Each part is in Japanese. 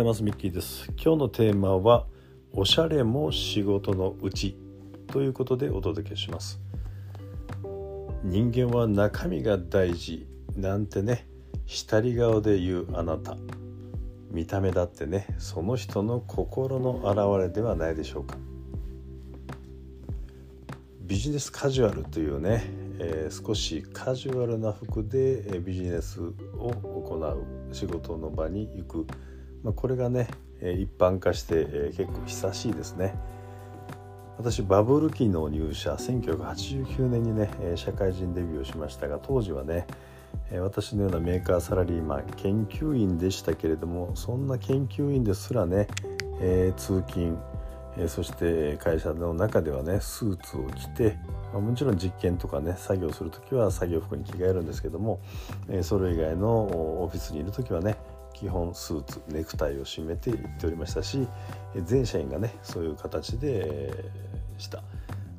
ざいますミッキーです。今日のテーマはおしゃれも仕事のうちということでお届けします。人間は中身が大事なんてね下り顔で言うあなた。見た目だってねその人の心の表れではないでしょうか。ビジネスカジュアルというね、えー、少しカジュアルな服でビジネスを行う仕事の場に行く、まあ、これがね一般化して結構久しいですね。私バブル期の入社1989年にね社会人デビューをしましたが当時はね私のようなメーカーサラリーマン研究員でしたけれどもそんな研究員ですらね、えー、通勤えそして会社の中ではねスーツを着て、もちろん実験とかね作業する時は作業服に着替えるんですけども、えそれ以外のオフィスにいる時はね基本スーツネクタイを締めて行っておりましたし全社員がねそういう形でした、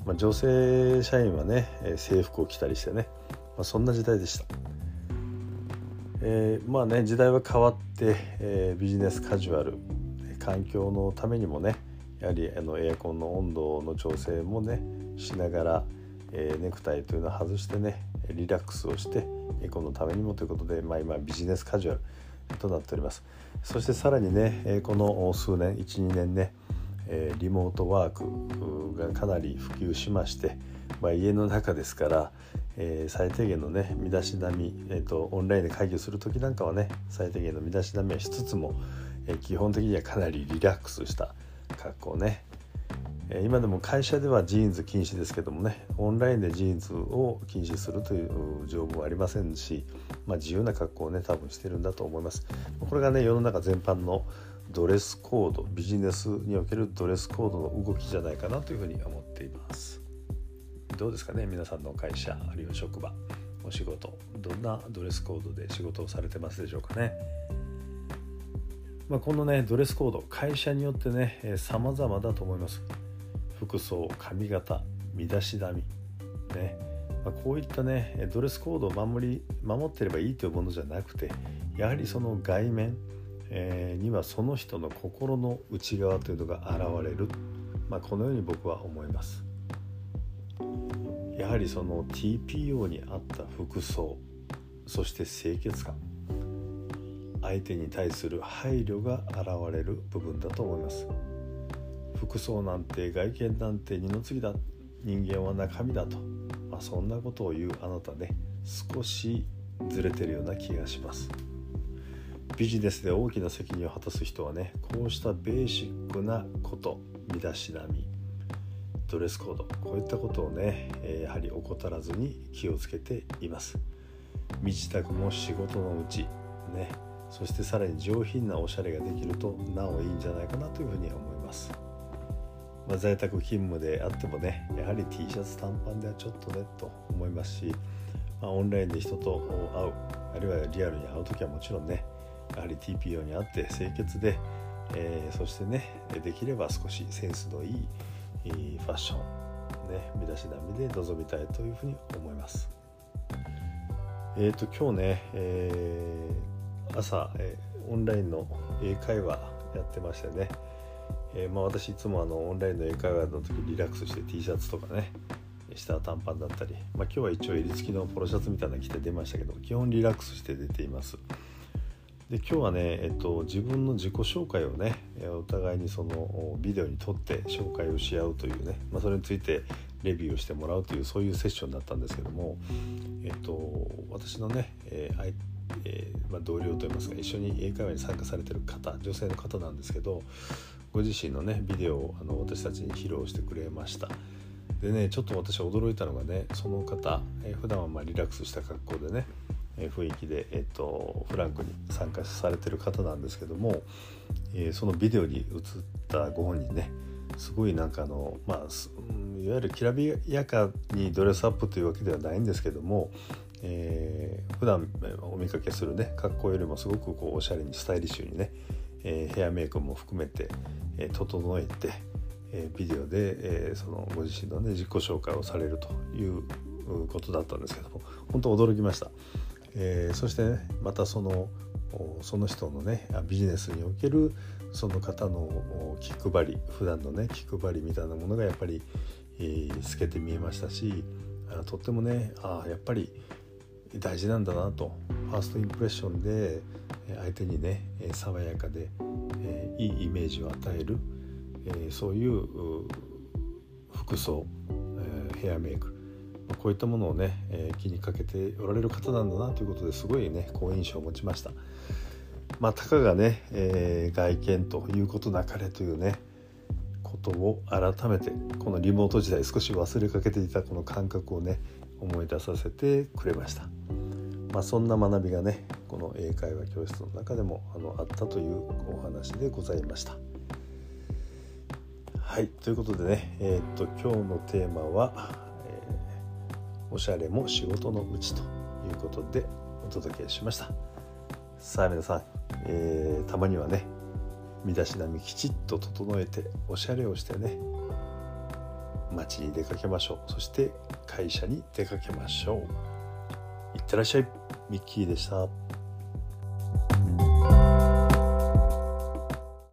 まあ、女性社員はね制服を着たりしてね、まあ、そんな時代でした。えー、まあね時代は変わって、えー、ビジネスカジュアル環境のためにもねやはりあのエアコンの温度の調整もねしながら、えー、ネクタイというのを外してねリラックスをしてエコのためにもということで、まあ、今ビジネスカジュアルとなっております。そしてさらにねこの数年12年ねリモートワークがかなり普及しまして、まあ、家の中ですから、え、最低限のね身だしなみ、えーと、オンラインで会議をする時なんかはね最低限の身だしなみはしつつも、え、基本的にはかなりリラックスした格好ね今でも会社ではジーンズ禁止ですけどもねオンラインでジーンズを禁止するという条文はありませんし、まあ、自由な格好をね多分してるんだと思います。これがね世の中全般のドレスコードビジネスにおけるドレスコードの動きじゃないかなというふうに思っています。どうですかね皆さんの会社あるいは職場お仕事どんなドレスコードで仕事をされてますでしょうかね。まあ、このねドレスコード会社によってね、えー、様々だと思います。服装髪型身だしなみ。ね、まあ、こういったねドレスコードを守り守ってればいいというものじゃなくてやはりその外面、えー、にはその人の心の内側というのが現れる、まあ、このように僕は思います。やはりその TPO に合った服装そして清潔感相手に対する配慮が現れる部分だと思います。服装なんて外見なんて二の次だ人間は中身だと、まあ、そんなことを言うあなたね。少しずれてるような気がします。ビジネスで大きな責任を果たす人はねこうしたベーシックなこと身だしなみドレスコードこういったことをねやはり怠らずに気をつけています。身支度も仕事のうちね。そしてさらに上品なおしゃれができるとなおいいんじゃないかなというふうに思います、まあ、在宅勤務であってもねやはり T シャツ短パンではちょっとねと思いますし、まあ、オンラインで人と会うあるいはリアルに会う時はもちろんねやはり TPO にあって清潔で、えー、そしてねできれば少しセンスのいいファッションね身だしなみで臨みたいというふうに思います。えっ、ー、と今日ね、えー朝、えー、オンラインの英会話やってましてね、えー、まあ、私いつもあのオンラインの英会話の時リラックスして T シャツとかね下は短パンだったり、まあ、今日は一応襟付きのポロシャツみたいなの着て出ましたけど基本リラックスして出ています。で今日はね、えっと、自分の自己紹介をねお互いにそのビデオに撮って紹介をし合うというね、まあ、それについてレビューをしてもらうというそういうセッションだったんですけども、えっと、私のね、えー、えー、まあ、同僚といいますか一緒に英会話に参加されてる方女性の方なんですけどご自身のねビデオをあの私たちに披露してくれました。でねちょっと私驚いたのがねその方、えー、普段はまリラックスした格好でね、えー、雰囲気で、えーと、フランクに参加されてる方なんですけども、えー、そのビデオに映ったご本人ねすごいなんかあのまあいわゆるきらびやかにドレスアップというわけではないんですけどもえー、普段お見かけするね格好よりもすごくこうおしゃれにスタイリッシュにね、え、ヘアメイクも含めて、え、整えて、え、ビデオで、え、そのご自身のね自己紹介をされるということだったんですけども本当驚きました、えー、そして、ね、またそのその人のねビジネスにおけるその方の気配り普段のね気配りみたいなものがやっぱり、えー、透けて見えましたしとってもねあやっぱり大事なんだなとファーストインプレッションで相手にね爽やかで、いいイメージを与える、そういう服装、ヘアメイクこういったものをね、気にかけておられる方なんだなということですごいね好印象を持ちました。まあ、たかがね、外見ということなかれというねことを改めてこのリモート時代少し忘れかけていたこの感覚をね思い出させてくれました。まあ、そんな学びがねこの英会話教室の中でもあのあったというお話でございました。はいということでね、えー、っと今日のテーマは、えー、おしゃれも仕事のうちということでお届けしました。さあ皆さん、えー、たまにはね身だしなみきちっと整えておしゃれをしてね街に出かけましょうそして会社に出かけましょういってらっしゃいミッキーでした。